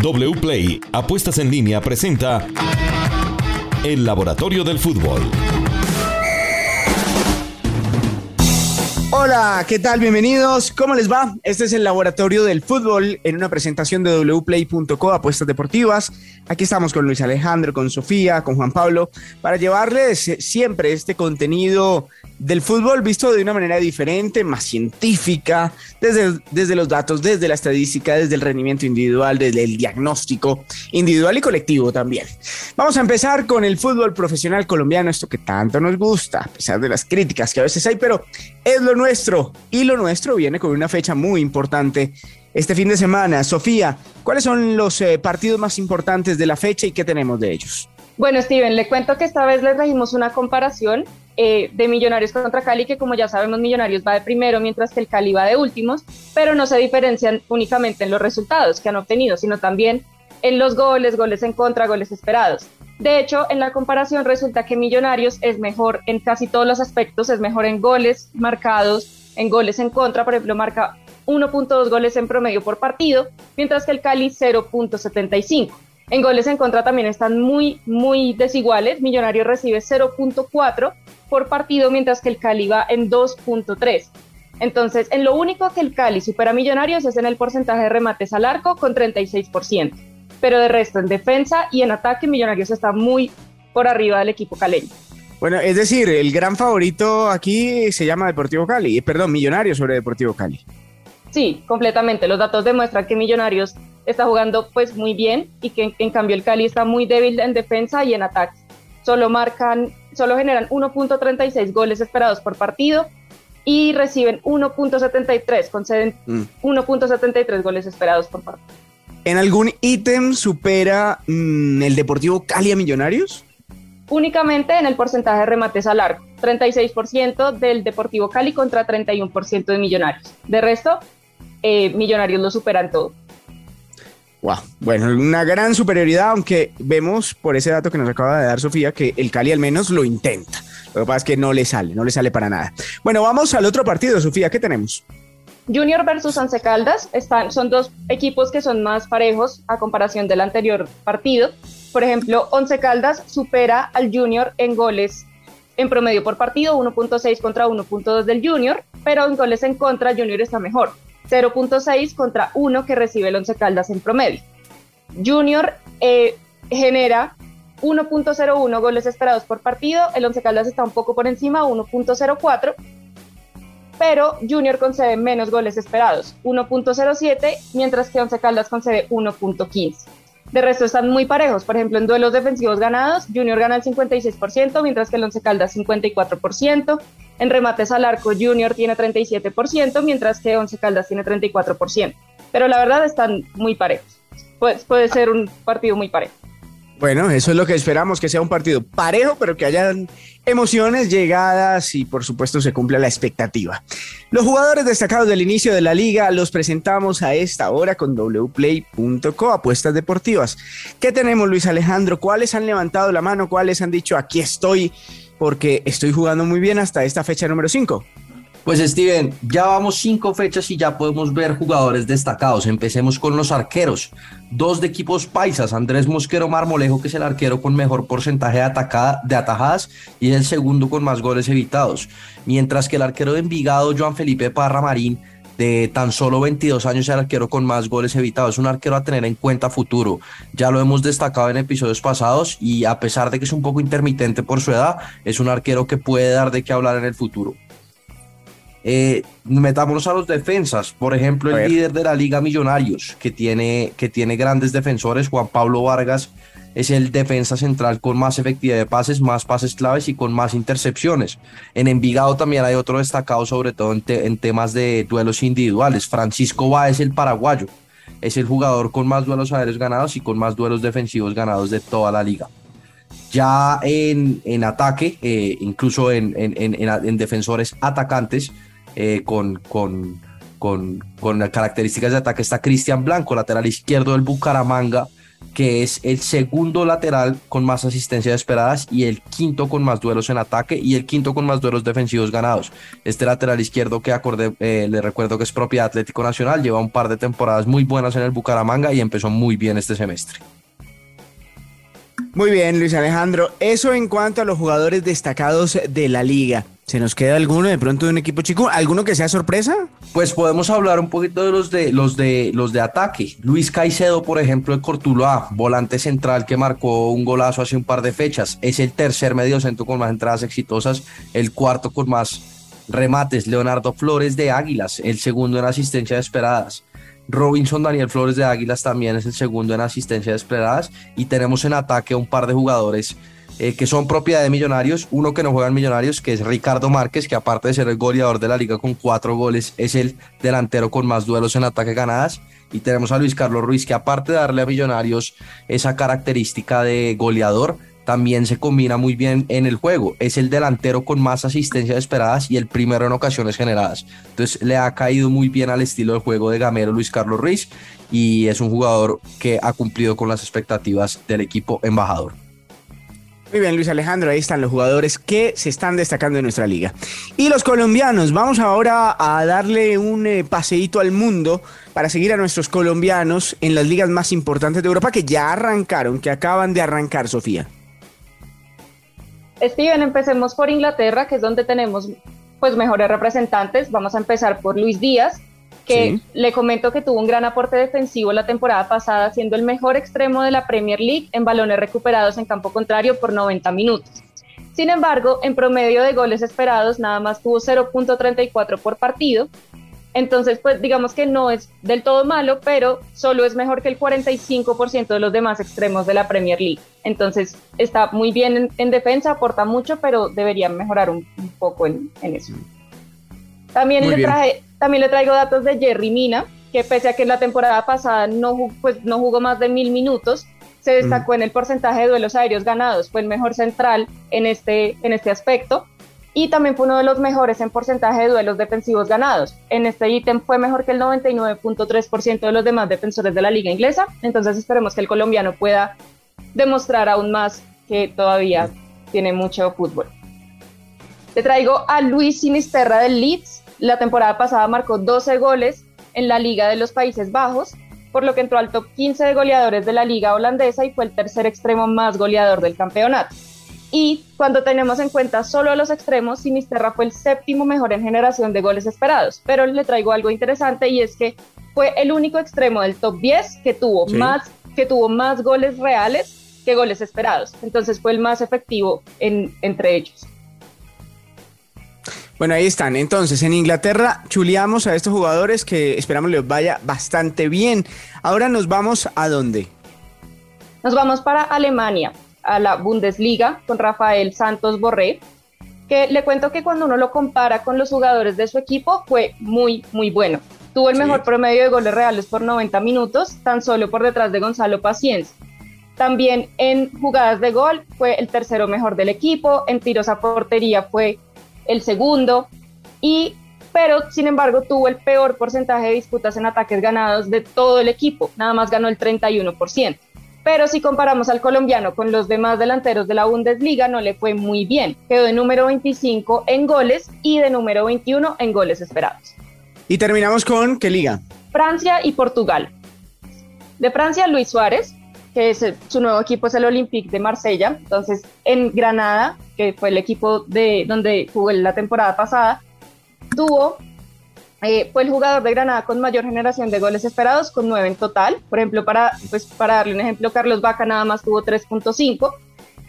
WPLAY Apuestas en línea presenta El Laboratorio del Fútbol. Hola, ¿qué tal? Bienvenidos. ¿Cómo les va? Este es el Laboratorio del Fútbol en una presentación de wplay.co, apuestas deportivas. Aquí estamos con Luis Alejandro, con Sofía, con Juan Pablo, para llevarles siempre este contenido del fútbol visto de una manera diferente, más científica, desde, desde los datos, desde la estadística, desde el rendimiento individual, desde el diagnóstico individual y colectivo también. Vamos a empezar con el fútbol profesional colombiano, esto que tanto nos gusta, a pesar de las críticas que a veces hay, pero es lo nuestro y lo nuestro viene con una fecha muy importante este fin de semana. Sofía, ¿cuáles son los eh, partidos más importantes de la fecha y qué tenemos de ellos? Bueno, Steven, le cuento que esta vez les trajimos una comparación eh, de Millonarios contra Cali, que como ya sabemos, Millonarios va de primero, mientras que el Cali va de últimos, pero no se diferencian únicamente en los resultados que han obtenido, sino también en los goles, goles en contra, goles esperados. De hecho, en la comparación resulta que Millonarios es mejor en casi todos los aspectos, es mejor en goles marcados, en goles en contra, por ejemplo, marca 1.2 goles en promedio por partido, mientras que el Cali 0.75. En goles en contra también están muy, muy desiguales. Millonarios recibe 0.4 por partido, mientras que el Cali va en 2.3. Entonces, en lo único que el Cali supera a Millonarios es en el porcentaje de remates al arco con 36%. Pero de resto, en defensa y en ataque, Millonarios está muy por arriba del equipo caleño. Bueno, es decir, el gran favorito aquí se llama Deportivo Cali, perdón, Millonarios sobre Deportivo Cali. Sí, completamente. Los datos demuestran que Millonarios está jugando pues muy bien y que en, cambio el Cali está muy débil en defensa y en ataque. Solo marcan, solo generan 1.36 goles esperados por partido y reciben 1.73, conceden 1.73 mm. goles esperados por partido. ¿En algún ítem supera mm, el Deportivo Cali a Millonarios? Únicamente en el porcentaje de remates al arco, 36% del Deportivo Cali contra 31% de Millonarios. De resto, eh, Millonarios lo superan todo. Wow, bueno, una gran superioridad, aunque vemos por ese dato que nos acaba de dar Sofía que el Cali al menos lo intenta. Lo que pasa es que no le sale, no le sale para nada. Bueno, vamos al otro partido, Sofía, ¿qué tenemos? Junior versus Once Caldas están, son dos equipos que son más parejos a comparación del anterior partido. Por ejemplo, Once Caldas supera al Junior en goles en promedio por partido, 1.6 contra 1.2 del Junior, pero en goles en contra Junior está mejor. 0.6 contra 1 que recibe el Once Caldas en promedio. Junior eh, genera 1.01 goles esperados por partido, el Once Caldas está un poco por encima, 1.04, pero Junior concede menos goles esperados, 1.07, mientras que Once Caldas concede 1.15. De resto están muy parejos, por ejemplo, en duelos defensivos ganados, Junior gana el 56%, mientras que el Once Caldas 54%, en remates al arco, Junior tiene 37%, mientras que Once Caldas tiene 34%. Pero la verdad están muy parejos. Pues puede ser un partido muy parejo. Bueno, eso es lo que esperamos, que sea un partido parejo, pero que hayan emociones, llegadas y por supuesto se cumpla la expectativa. Los jugadores destacados del inicio de la liga los presentamos a esta hora con wplay.co, apuestas deportivas. ¿Qué tenemos, Luis Alejandro? ¿Cuáles han levantado la mano? ¿Cuáles han dicho aquí estoy? porque estoy jugando muy bien hasta esta fecha número 5. Pues Steven, ya vamos cinco fechas y ya podemos ver jugadores destacados. Empecemos con los arqueros. Dos de equipos paisas, Andrés Mosquero Marmolejo, que es el arquero con mejor porcentaje de, atacada, de atajadas y el segundo con más goles evitados. Mientras que el arquero de Envigado, Joan Felipe Parra Marín, de tan solo 22 años el arquero con más goles evitados. Es un arquero a tener en cuenta futuro. Ya lo hemos destacado en episodios pasados y a pesar de que es un poco intermitente por su edad, es un arquero que puede dar de qué hablar en el futuro. Eh, metámonos a los defensas. Por ejemplo, el líder de la Liga Millonarios, que tiene, que tiene grandes defensores, Juan Pablo Vargas, es el defensa central con más efectividad de pases, más pases claves y con más intercepciones. En Envigado también hay otro destacado, sobre todo en, temas de duelos individuales. Francisco Báez, el paraguayo, es el jugador con más duelos aéreos ganados y con más duelos defensivos ganados de toda la liga. Ya en, ataque, eh, incluso en, defensores atacantes, eh, con, con, con, con características de ataque está Cristian Blanco, lateral izquierdo del Bucaramanga, que es el segundo lateral con más asistencias esperadas y el quinto con más duelos en ataque y el quinto con más duelos defensivos ganados. Este lateral izquierdo que acordé, eh, le recuerdo que es propiedad Atlético Nacional, lleva un par de temporadas muy buenas en el Bucaramanga y empezó muy bien este semestre. Muy bien, Luis Alejandro. Eso en cuanto a los jugadores destacados de la liga. ¿Se nos queda alguno de pronto de un equipo chico? ¿Alguno que sea sorpresa? Pues podemos hablar un poquito de los de los de los de ataque. Luis Caicedo, por ejemplo, de Cortuloa, volante central que marcó un golazo hace un par de fechas. Es el tercer mediocentro con más entradas exitosas, el cuarto con más remates. Leonardo Flores de Águilas, el segundo en asistencia esperadas. Robinson Daniel Flores de Águilas también es el segundo en asistencia esperadas. Y tenemos en ataque a un par de jugadores eh, que son propiedad de Millonarios, uno que no juega en Millonarios, que es Ricardo Márquez, que aparte de ser el goleador de la liga con cuatro goles, es el delantero con más duelos en ataque ganadas. Y tenemos a Luis Carlos Ruiz, que aparte de darle a Millonarios esa característica de goleador, también se combina muy bien en el juego. Es el delantero con más asistencias esperadas y el primero en ocasiones generadas. Entonces le ha caído muy bien al estilo de juego de Gamero Luis Carlos Ruiz y es un jugador que ha cumplido con las expectativas del equipo embajador. Muy bien, Luis Alejandro, ahí están los jugadores que se están destacando en nuestra liga. Y los colombianos, vamos ahora a darle un eh, paseíto al mundo para seguir a nuestros colombianos en las ligas más importantes de Europa que ya arrancaron, que acaban de arrancar, Sofía. Steven, empecemos por Inglaterra, que es donde tenemos pues mejores representantes. Vamos a empezar por Luis Díaz, que le comento que tuvo un gran aporte defensivo la temporada pasada, siendo el mejor extremo de la Premier League en balones recuperados en campo contrario por 90 minutos. Sin embargo, en promedio de goles esperados, nada más tuvo 0.34 por partido. Entonces, pues digamos que no es del todo malo, pero solo es mejor que el 45% de los demás extremos de la Premier League. Entonces, está muy bien en, defensa, aporta mucho, pero debería mejorar un, poco en, eso. También le traje también le traigo datos de Jerry Mina, que pese a que en la temporada pasada no, pues, no jugó más de mil minutos, se destacó en el porcentaje de duelos aéreos ganados, fue el mejor central en este, en este aspecto y también fue uno de los mejores en porcentaje de duelos defensivos ganados. En este ítem fue mejor que el 99.3% de los demás defensores de la liga inglesa, entonces esperemos que el colombiano pueda demostrar aún más que todavía tiene mucho fútbol. Te traigo a Luis Sinisterra del Leeds, la temporada pasada marcó 12 goles en la Liga de los Países Bajos, por lo que entró al top 15 de goleadores de la Liga holandesa y fue el tercer extremo más goleador del campeonato. Y cuando tenemos en cuenta solo los extremos, Sinisterra fue el séptimo mejor en generación de goles esperados. Pero le traigo algo interesante y es que fue el único extremo del top 10 que tuvo, más, que tuvo más goles reales que goles esperados. Entonces fue el más efectivo en, entre ellos. Bueno, ahí están. Entonces, en Inglaterra chuleamos a estos jugadores que esperamos les vaya bastante bien. Ahora nos vamos a dónde? Nos vamos para Alemania, a la Bundesliga, con Rafael Santos Borré, que le cuento que cuando uno lo compara con los jugadores de su equipo, fue muy, muy bueno. Tuvo el mejor promedio de goles reales por 90 minutos, tan solo por detrás de Gonzalo Paciencia. También en jugadas de gol fue el tercero mejor del equipo, en tiros a portería fue el segundo, y, pero sin embargo tuvo el peor porcentaje de disputas en ataques ganados de todo el equipo, nada más ganó el 31%. Pero si comparamos al colombiano con los demás delanteros de la Bundesliga, no le fue muy bien. Quedó de número 25 en goles y de número 21 en goles esperados. Y terminamos con qué liga? Francia y Portugal. De Francia, Luis Suárez, que es, su nuevo equipo es el Olympique de Marsella. Entonces, en Granada, que fue el equipo de donde jugó la temporada pasada, tuvo, eh, fue el jugador de Granada con mayor generación de goles esperados, con nueve en total. Por ejemplo, para, pues, para darle un ejemplo, Carlos Vaca nada más tuvo 3.5.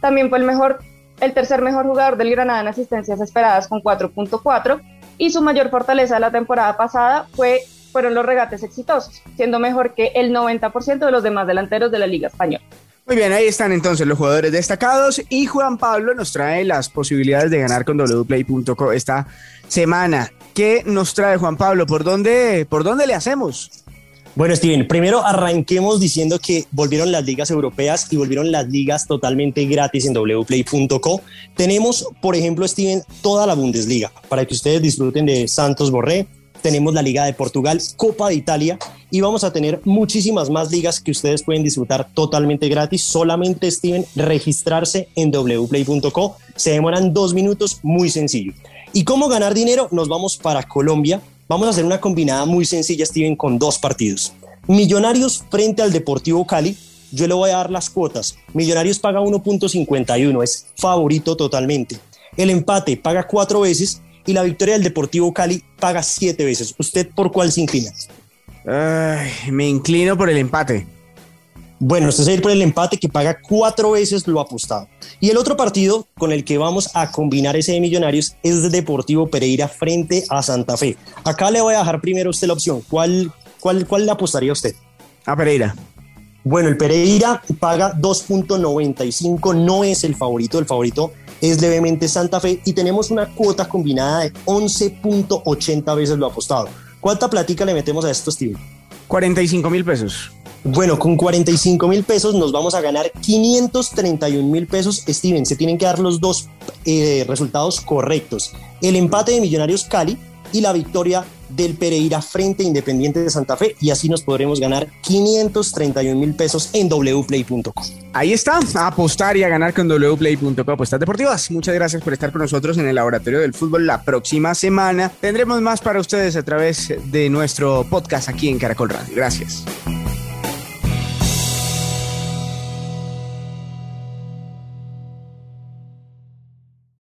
También fue el mejor, el tercer mejor jugador del Granada en asistencias esperadas con 4.4. Y su mayor fortaleza de la temporada pasada fue fueron los regates exitosos, siendo mejor que el 90% de los demás delanteros de la Liga Española. Muy bien, ahí están entonces los jugadores destacados y Juan Pablo nos trae las posibilidades de ganar con wplay.co esta semana. ¿Qué nos trae Juan Pablo? ¿Por dónde, por dónde le hacemos? Bueno, Steven, primero arranquemos diciendo que volvieron las ligas europeas y volvieron las ligas totalmente gratis en wplay.co. Tenemos, por ejemplo, Steven, toda la Bundesliga para que ustedes disfruten de Santos Borré, tenemos la Liga de Portugal, Copa de Italia y vamos a tener muchísimas más ligas que ustedes pueden disfrutar totalmente gratis. Solamente, Steven, registrarse en wplay.co. Se demoran dos minutos, muy sencillo. ¿Y cómo ganar dinero? Nos vamos para Colombia. Vamos a hacer una combinada muy sencilla, Steven, con dos partidos. Millonarios frente al Deportivo Cali. Yo le voy a dar las cuotas. Millonarios paga 1.51, es favorito totalmente. El empate paga cuatro veces y la victoria del Deportivo Cali paga siete veces. ¿Usted por cuál se inclina? me inclino por el empate. Bueno, usted se va a ir por el empate que paga cuatro veces lo apostado. Y el otro partido con el que vamos a combinar ese de Millonarios es Deportivo Pereira frente a Santa Fe. Acá le voy a dejar primero a usted la opción. ¿Cuál, cuál, cuál le apostaría usted? A Pereira. Bueno, el Pereira paga 2.95, no es el favorito, el favorito es levemente Santa Fe y tenemos una cuota combinada de 11.80 veces lo apostado. ¿Cuánta platica le metemos a esto, Steven? 45 mil pesos. Bueno, con 45 mil pesos nos vamos a ganar 531 mil pesos. Steven, se tienen que dar los dos eh, resultados correctos. El empate de Millonarios Cali y la victoria del Pereira frente Independiente de Santa Fe y así nos podremos ganar 531 mil pesos en wplay.com. Ahí está, a apostar y a ganar con wplay.com apuestas deportivas. Muchas gracias por estar con nosotros en el laboratorio del fútbol la próxima semana. Tendremos más para ustedes a través de nuestro podcast aquí en Caracol Radio. Gracias.